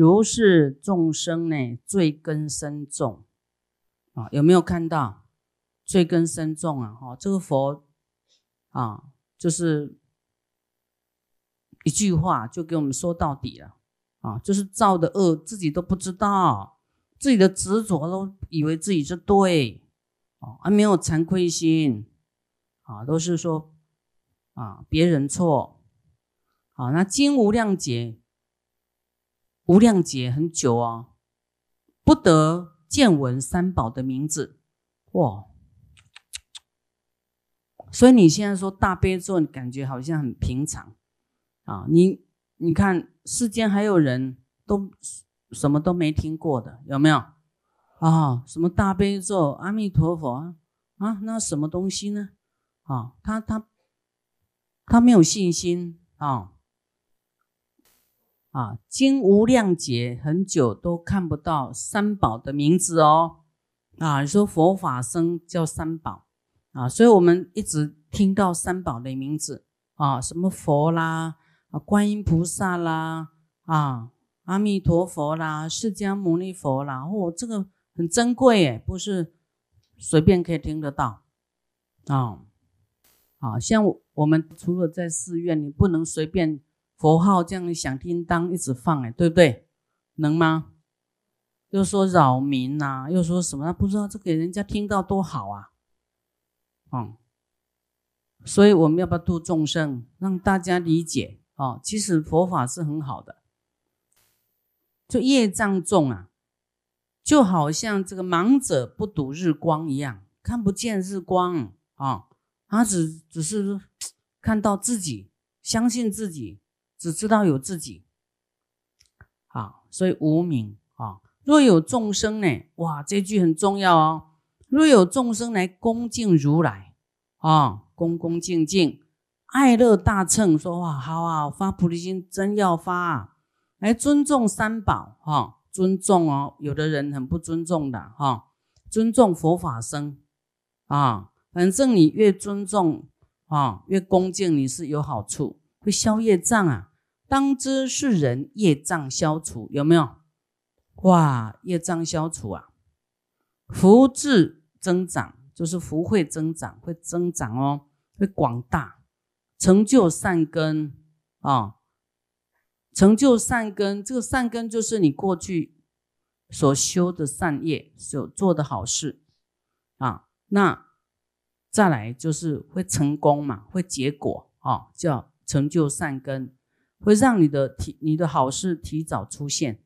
如是众生呢，罪根深重啊，有没有看到罪根深重啊？哈，这个佛啊，就是一句话就给我们说到底了啊，就是造的恶自己都不知道，自己的执着都以为自己是对啊，还没有惭愧心啊，都是说啊别人错啊，那经无量劫。无量劫很久哦，不得见闻三宝的名字哇！所以你现在说大悲咒，你感觉好像很平常啊。你你看世间还有人都什么都没听过的，有没有啊？什么大悲咒、阿弥陀佛啊？啊，那什么东西呢？啊，他他他没有信心啊。啊，经无量劫很久都看不到三宝的名字哦。啊，你说佛法僧叫三宝啊，所以我们一直听到三宝的名字啊，什么佛啦，啊，观音菩萨啦，啊，阿弥陀佛啦，释迦牟尼佛啦，哦，这个很珍贵诶，不是随便可以听得到啊。啊，像我们除了在寺院，你不能随便。佛号这样响叮当一直放哎，对不对？能吗？又说扰民呐，又说什么？不知道这给人家听到多好啊！嗯，所以我们要不要度众生，让大家理解哦？其实佛法是很好的，就业障重啊，就好像这个盲者不睹日光一样，看不见日光啊，他只只是看到自己，相信自己。只知道有自己，啊，所以无名啊。若有众生呢？哇，这句很重要哦。若有众生来恭敬如来啊，恭恭敬敬，爱乐大乘，说哇，好啊，发菩提心真要发啊，来尊重三宝哈，尊重哦。有的人很不尊重的哈，尊重佛法僧啊，反正你越尊重啊，越恭敬，你是有好处，会消业障啊。当知是人业障消除，有没有？哇，业障消除啊，福智增长，就是福会增长，会增长哦，会广大，成就善根啊，成就善根，这个善根就是你过去所修的善业，所做的好事啊。那再来就是会成功嘛，会结果啊，叫成就善根。会让你的提你的好事提早出现，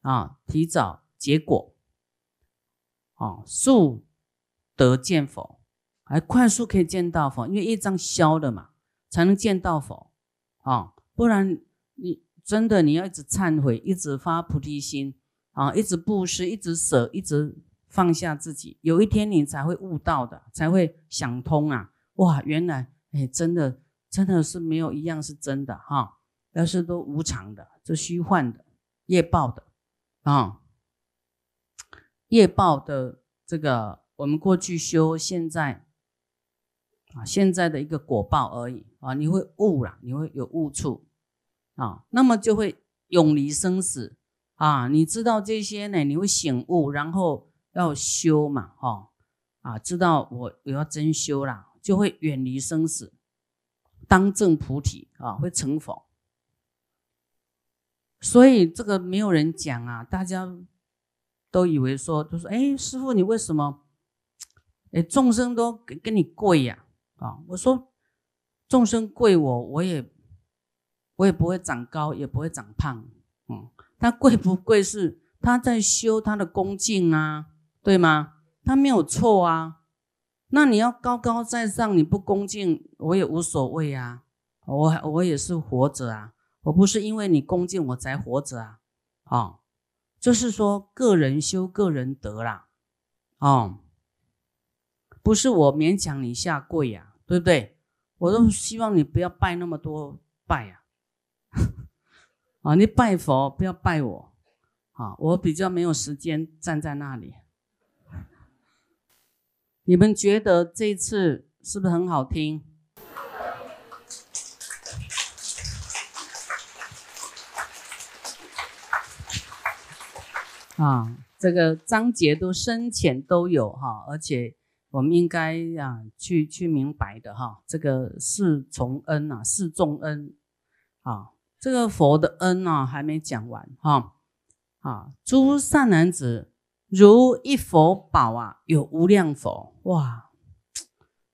啊，提早结果，啊，速得见佛，还快速可以见到佛，因为业障消了嘛，才能见到佛，啊，不然你真的你要一直忏悔，一直发菩提心，啊，一直布施，一直舍，一直放下自己，有一天你才会悟到的，才会想通啊，哇，原来哎，真的真的是没有一样是真的哈。要是都无常的，这虚幻的业报的啊，业报的这个我们过去修，现在啊现在的一个果报而已啊，你会悟了，你会有悟处啊，那么就会永离生死啊，你知道这些呢，你会醒悟，然后要修嘛，哈。啊，知道我我要真修啦，就会远离生死，当证菩提啊，会成佛。所以这个没有人讲啊，大家都以为说，就说，哎，师傅你为什么，哎，众生都跟跟你跪呀？啊，我说，众生跪我，我也我也不会长高，也不会长胖，嗯，他跪不跪是他在修他的恭敬啊，对吗？他没有错啊。那你要高高在上，你不恭敬，我也无所谓啊，我我也是活着啊。我不是因为你恭敬我才活着啊，啊，就是说个人修个人得啦，哦，不是我勉强你下跪呀，对不对？我都希望你不要拜那么多拜呀，啊，你拜佛不要拜我，啊，我比较没有时间站在那里。你们觉得这次是不是很好听？啊，这个章节都深浅都有哈，而且我们应该啊去去明白的哈，这个是重恩啊，是重恩啊，这个佛的恩啊还没讲完哈啊，诸善男子，如一佛宝啊，有无量佛哇，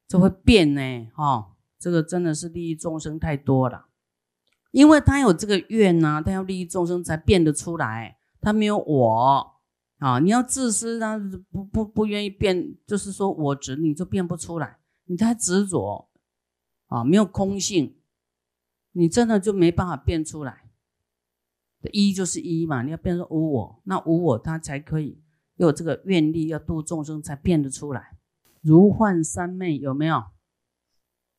这会变呢哈，这个真的是利益众生太多了，因为他有这个愿呐，他要利益众生才变得出来。他没有我啊！你要自私，他不不不愿意变，就是说我执，你就变不出来。你太执着啊，没有空性，你真的就没办法变出来。一就是一嘛，你要变成无我，那无我他才可以有这个愿力，要度众生才变得出来。如幻三昧有没有？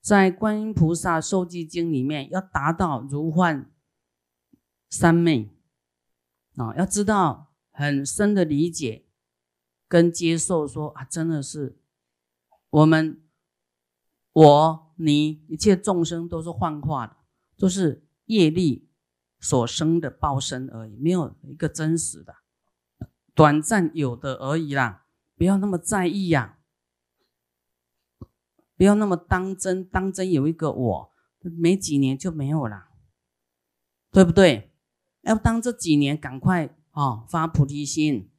在观音菩萨受记经里面，要达到如幻三昧。啊，要知道很深的理解跟接受，说啊，真的是我们我你一切众生都是幻化的，都是业力所生的报身而已，没有一个真实的，短暂有的而已啦，不要那么在意呀，不要那么当真，当真有一个我，没几年就没有了，对不对？要当这几年赶快啊发菩提心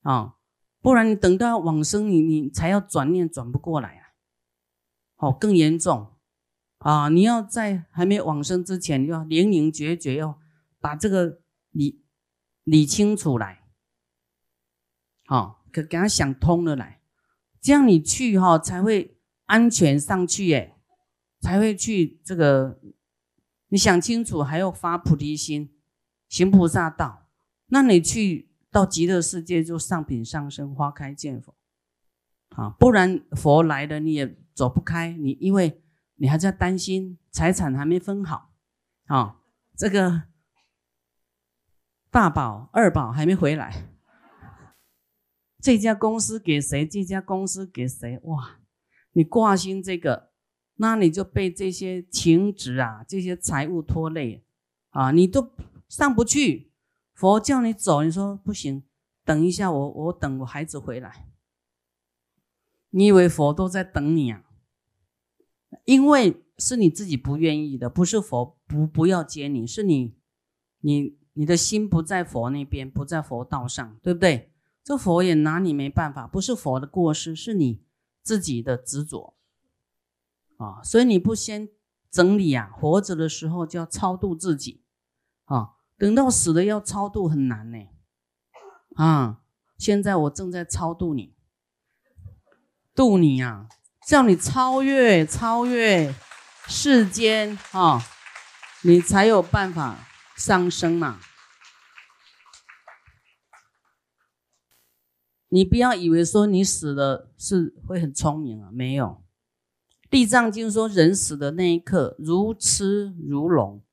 啊，不然你等到往生，你你才要转念转不过来啊，好更严重啊！你要在还没往生之前，要灵灵决绝，要把这个理理清楚来，好，可给他想通了来，这样你去哈才会安全上去耶，才会去这个你想清楚，还要发菩提心。行菩萨道，那你去到极乐世界就上品上升，花开见佛，啊，不然佛来了你也走不开，你因为你还在担心财产还没分好，啊，这个大宝二宝还没回来，这家公司给谁？这家公司给谁？哇，你挂心这个，那你就被这些情执啊，这些财物拖累啊，你都。上不去，佛叫你走，你说不行，等一下，我我等我孩子回来。你以为佛都在等你啊？因为是你自己不愿意的，不是佛不不要接你，是你你你的心不在佛那边，不在佛道上，对不对？这佛也拿你没办法，不是佛的过失，是你自己的执着啊！所以你不先整理啊，活着的时候就要超度自己啊。等到死了要超度很难呢，啊！现在我正在超度你，度你啊，叫你超越超越世间啊，你才有办法上升嘛。你不要以为说你死了是会很聪明啊，没有。地藏经说，人死的那一刻如痴如聋。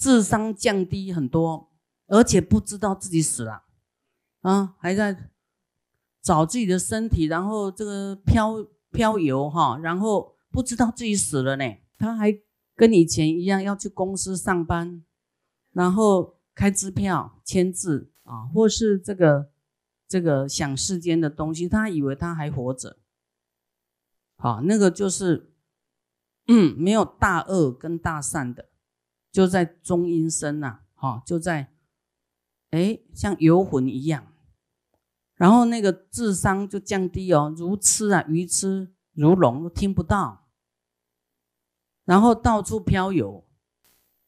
智商降低很多，而且不知道自己死了，啊，还在找自己的身体，然后这个漂漂游哈，然后不知道自己死了呢。他还跟以前一样要去公司上班，然后开支票、签字啊，或是这个这个想世间的东西，他以为他还活着，好，那个就是嗯，没有大恶跟大善的。就在中阴身呐，哈，就在，哎，像游魂一样，然后那个智商就降低哦，如痴啊，愚痴如聋，听不到，然后到处飘游，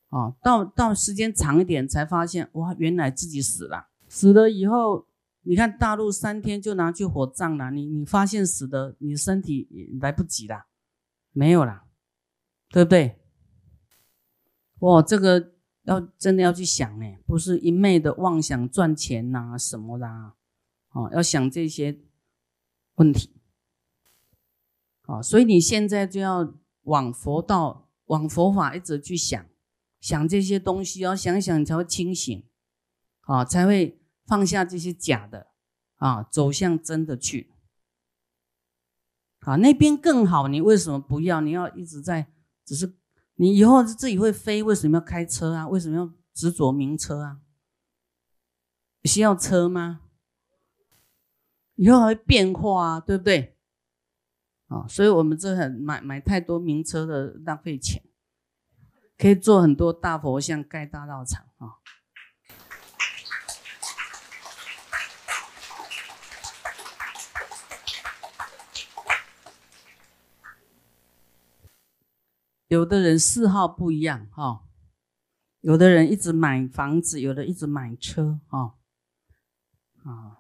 哦，到到时间长一点才发现，哇，原来自己死了，死了以后，你看大陆三天就拿去火葬了，你你发现死的，你身体来不及了，没有了，对不对？哇，这个要真的要去想呢，不是一昧的妄想赚钱呐什么啦，哦，要想这些问题，哦，所以你现在就要往佛道、往佛法一直去想，想这些东西，要想想才会清醒，啊，才会放下这些假的，啊，走向真的去，啊，那边更好，你为什么不要？你要一直在，只是。你以后自己会飞，为什么要开车啊？为什么要执着名车啊？需要车吗？以后还会变化啊，对不对？啊，所以我们这很买买太多名车的浪费钱，可以做很多大佛像，盖大道场啊。有的人嗜好不一样哈，有的人一直买房子，有的一直买车哈，啊，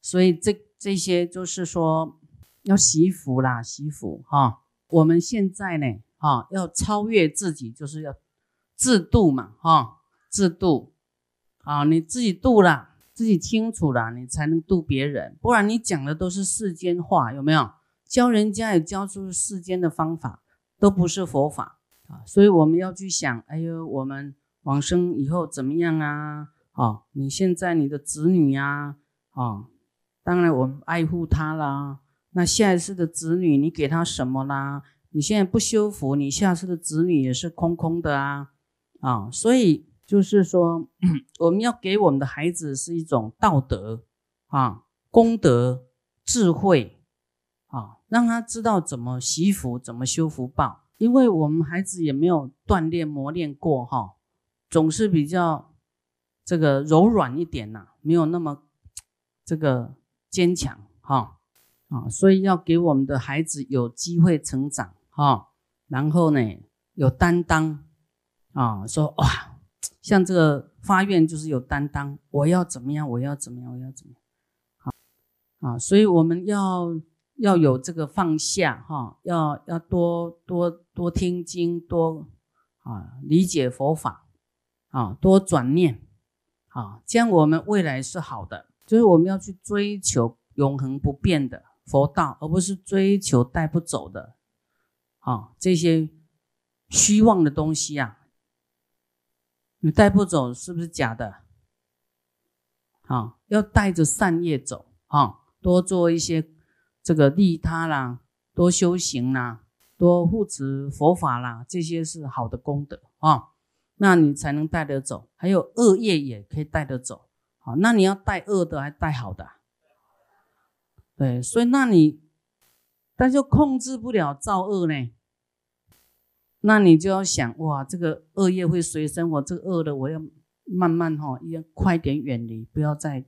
所以这这些就是说要惜福啦，惜福哈。我们现在呢，哈，要超越自己，就是要自度嘛，哈，自度啊，你自己度了，自己清楚了，你才能度别人，不然你讲的都是世间话，有没有？教人家也教出世间的方法。都不是佛法啊，所以我们要去想，哎呦，我们往生以后怎么样啊？哦，你现在你的子女呀，啊，当然我们爱护他啦。那下一次的子女，你给他什么啦？你现在不修福，你下次的子女也是空空的啊，啊，所以就是说，我们要给我们的孩子是一种道德啊、功德、智慧。让他知道怎么习福，怎么修福报，因为我们孩子也没有锻炼磨练过哈，总是比较这个柔软一点呐，没有那么这个坚强哈啊，所以要给我们的孩子有机会成长哈，然后呢有担当啊，说哇，像这个发愿就是有担当，我要怎么样，我要怎么样，我要怎么样，好啊，所以我们要。要有这个放下哈，要要多多多听经，多啊理解佛法啊，多转念啊，这样我们未来是好的。就是我们要去追求永恒不变的佛道，而不是追求带不走的啊这些虚妄的东西啊。你带不走是不是假的？啊，要带着善业走啊，多做一些。这个利他啦，多修行啦，多护持佛法啦，这些是好的功德啊。那你才能带得走，还有恶业也可以带得走。好，那你要带恶的，还带好的？对，所以那你，但就控制不了造恶呢。那你就要想，哇，这个恶业会随身，我这个恶的，我要慢慢哈，要快点远离，不要再，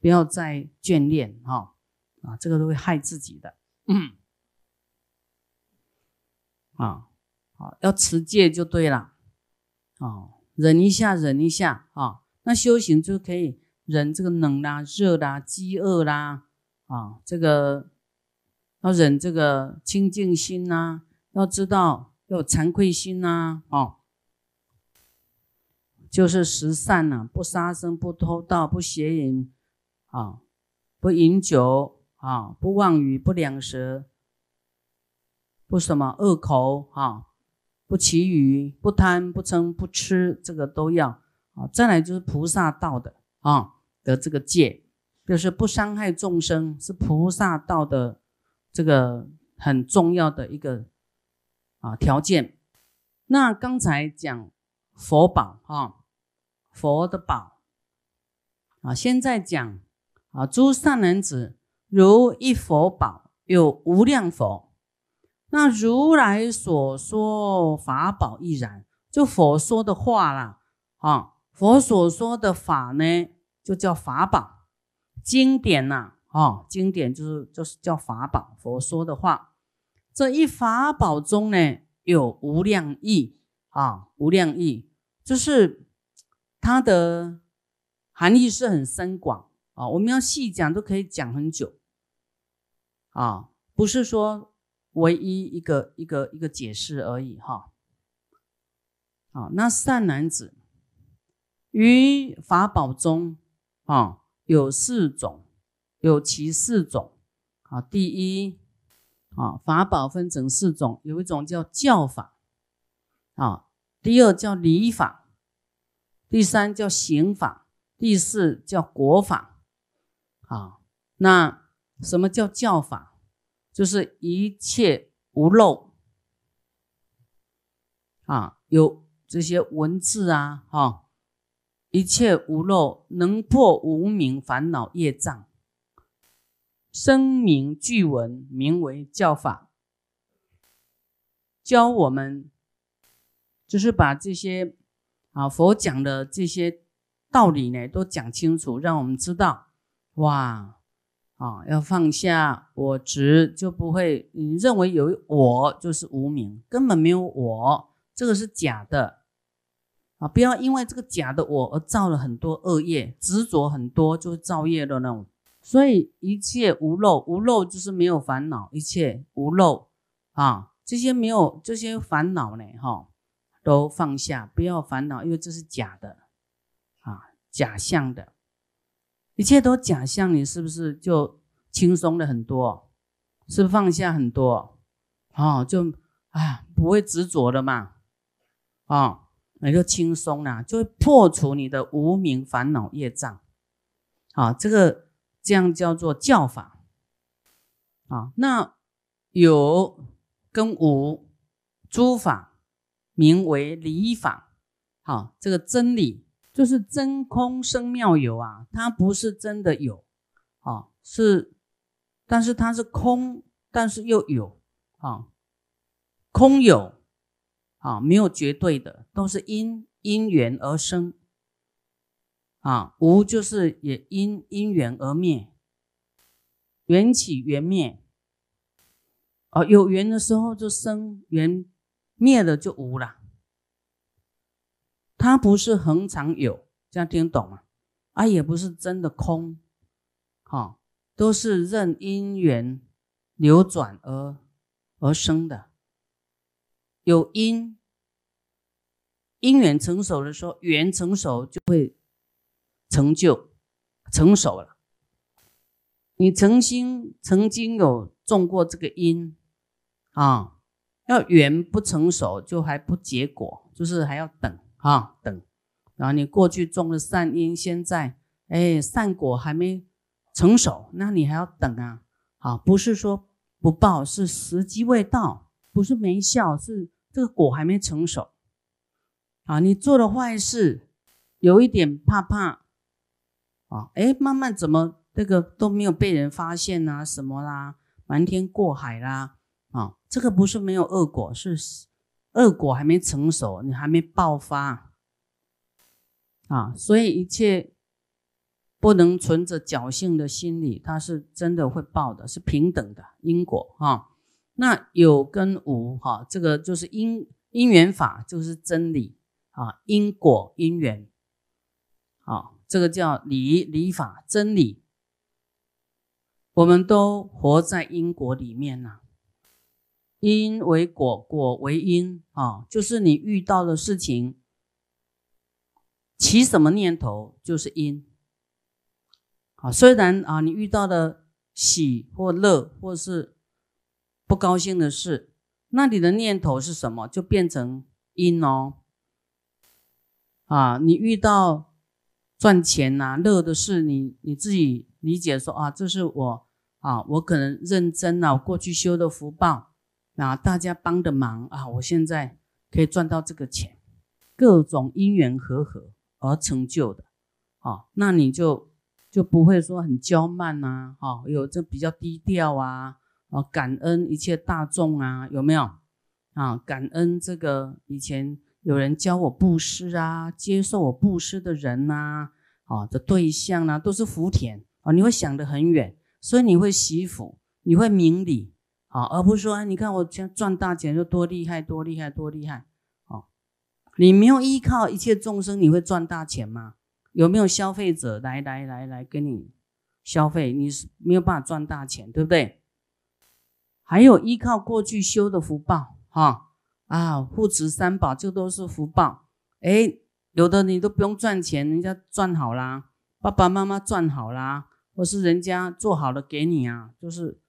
不要再眷恋哈。啊，这个都会害自己的。嗯，啊，好，要持戒就对了。哦，忍一下，忍一下啊。那修行就可以忍这个冷啦、热啦、饥饿啦。啊，这个要忍这个清净心呐，要知道要有惭愧心呐。哦，就是十善呐，不杀生、不偷盗、不邪淫，啊，不饮酒。啊，不妄语，不两舌，不什么恶口啊，不绮语，不贪，不嗔，不吃，这个都要啊。再来就是菩萨道的啊的这个戒，就是不伤害众生，是菩萨道的这个很重要的一个啊条件。那刚才讲佛宝啊，佛的宝啊，现在讲啊，诸善男子。如一佛宝有无量佛，那如来所说法宝亦然。就佛说的话啦，啊，佛所说的法呢，就叫法宝。经典呐，啊，经典就是就是叫法宝。佛说的话，这一法宝中呢，有无量义啊，无量义就是它的含义是很深广啊。我们要细讲都可以讲很久。啊，不是说唯一一个一个一个解释而已哈。啊，那善男子于法宝中啊，有四种，有其四种啊。第一啊，法宝分成四种，有一种叫教法啊，第二叫礼法，第三叫刑法，第四叫国法啊。那什么叫教法？就是一切无漏啊，有这些文字啊，哈一切无漏，能破无明烦恼业障。声名具闻，名为教法，教我们就是把这些啊佛讲的这些道理呢，都讲清楚，让我们知道，哇啊，要放下我执，就不会你认为有我就是无名，根本没有我，这个是假的啊！不要因为这个假的我而造了很多恶业，执着很多就是造业的那种。所以一切无漏，无漏就是没有烦恼，一切无漏啊，这些没有这些烦恼呢，哈，都放下，不要烦恼，因为这是假的啊，假象的，一切都假象，你是不是就轻松了很多？是放下很多？哦，就啊，不会执着了嘛，啊，那就轻松了，就会破除你的无名烦恼业障，啊，这个。这样叫做教法啊，那有跟无诸法名为理法。好，这个真理就是真空生妙有啊，它不是真的有啊，是，但是它是空，但是又有啊，空有啊，没有绝对的，都是因因缘而生。啊，无就是也因因缘而灭，缘起缘灭。哦，有缘的时候就生缘，灭了就无了。它不是恒常有，这样听懂吗？啊，也不是真的空，哈，都是任因缘流转而而生的。有因，因缘成熟的时候，缘成熟就会。成就成熟了，你曾经曾经有种过这个因啊，要缘不成熟就还不结果，就是还要等啊等。然后你过去种了善因，现在哎善果还没成熟，那你还要等啊。啊，不是说不报，是时机未到，不是没效，是这个果还没成熟。啊，你做的坏事有一点怕怕。啊，哎，慢慢怎么这个都没有被人发现呐？什么啦，瞒天过海啦？啊，这个不是没有恶果，是恶果还没成熟，你还没爆发啊。所以一切不能存着侥幸的心理，它是真的会报的，是平等的因果哈。那有跟无哈，这个就是因因缘法，就是真理啊，因果因缘啊。这个叫理理法真理，我们都活在因果里面呐。因为果，果为因啊，就是你遇到的事情起什么念头就是因。啊，虽然啊，你遇到的喜或乐或是不高兴的事，那你的念头是什么，就变成因哦。啊，你遇到。赚钱呐，乐的事你你自己理解说啊，这是我啊，我可能认真啊，过去修的福报啊，大家帮的忙啊，我现在可以赚到这个钱，各种因缘和合而成就的啊，那你就就不会说很娇慢呐，哈，有这比较低调啊，啊，感恩一切大众啊，有没有啊？感恩这个以前。有人教我布施啊，接受我布施的人呐，啊的对象呢，都是福田啊。你会想得很远，所以你会惜福，你会明理啊，而不是说，哎你看我赚赚大钱就多厉害，多厉害，多厉害啊。你没有依靠一切众生，你会赚大钱吗？有没有消费者来来来来跟你消费？你是没有办法赚大钱，对不对？还有依靠过去修的福报，哈。啊，护持三宝，这都是福报。哎，有的你都不用赚钱，人家赚好啦，爸爸妈妈赚好啦，或是人家做好了给你啊，就是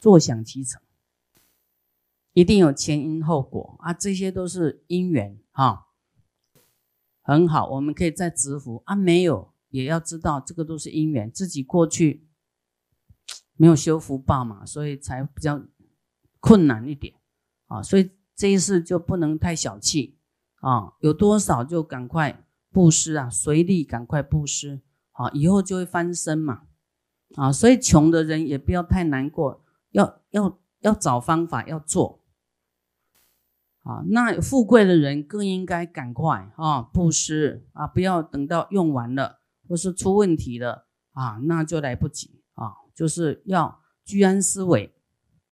坐享其成，一定有前因后果。啊，这些都是因缘哈。很好，我们可以再植福。啊，没有也要知道这个都是因缘，自己过去没有修福报嘛，所以才比较困难一点。啊，所以。这一世就不能太小气。啊！有多少就赶快布施啊，随力赶快布施，啊，以后就会翻身嘛，啊，所以穷的人也不要太难过，要要要找方法要做，啊，那富贵的人更应该赶快啊布施啊，不要等到用完了或是出问题了啊，那就来不及啊，就是要居安思危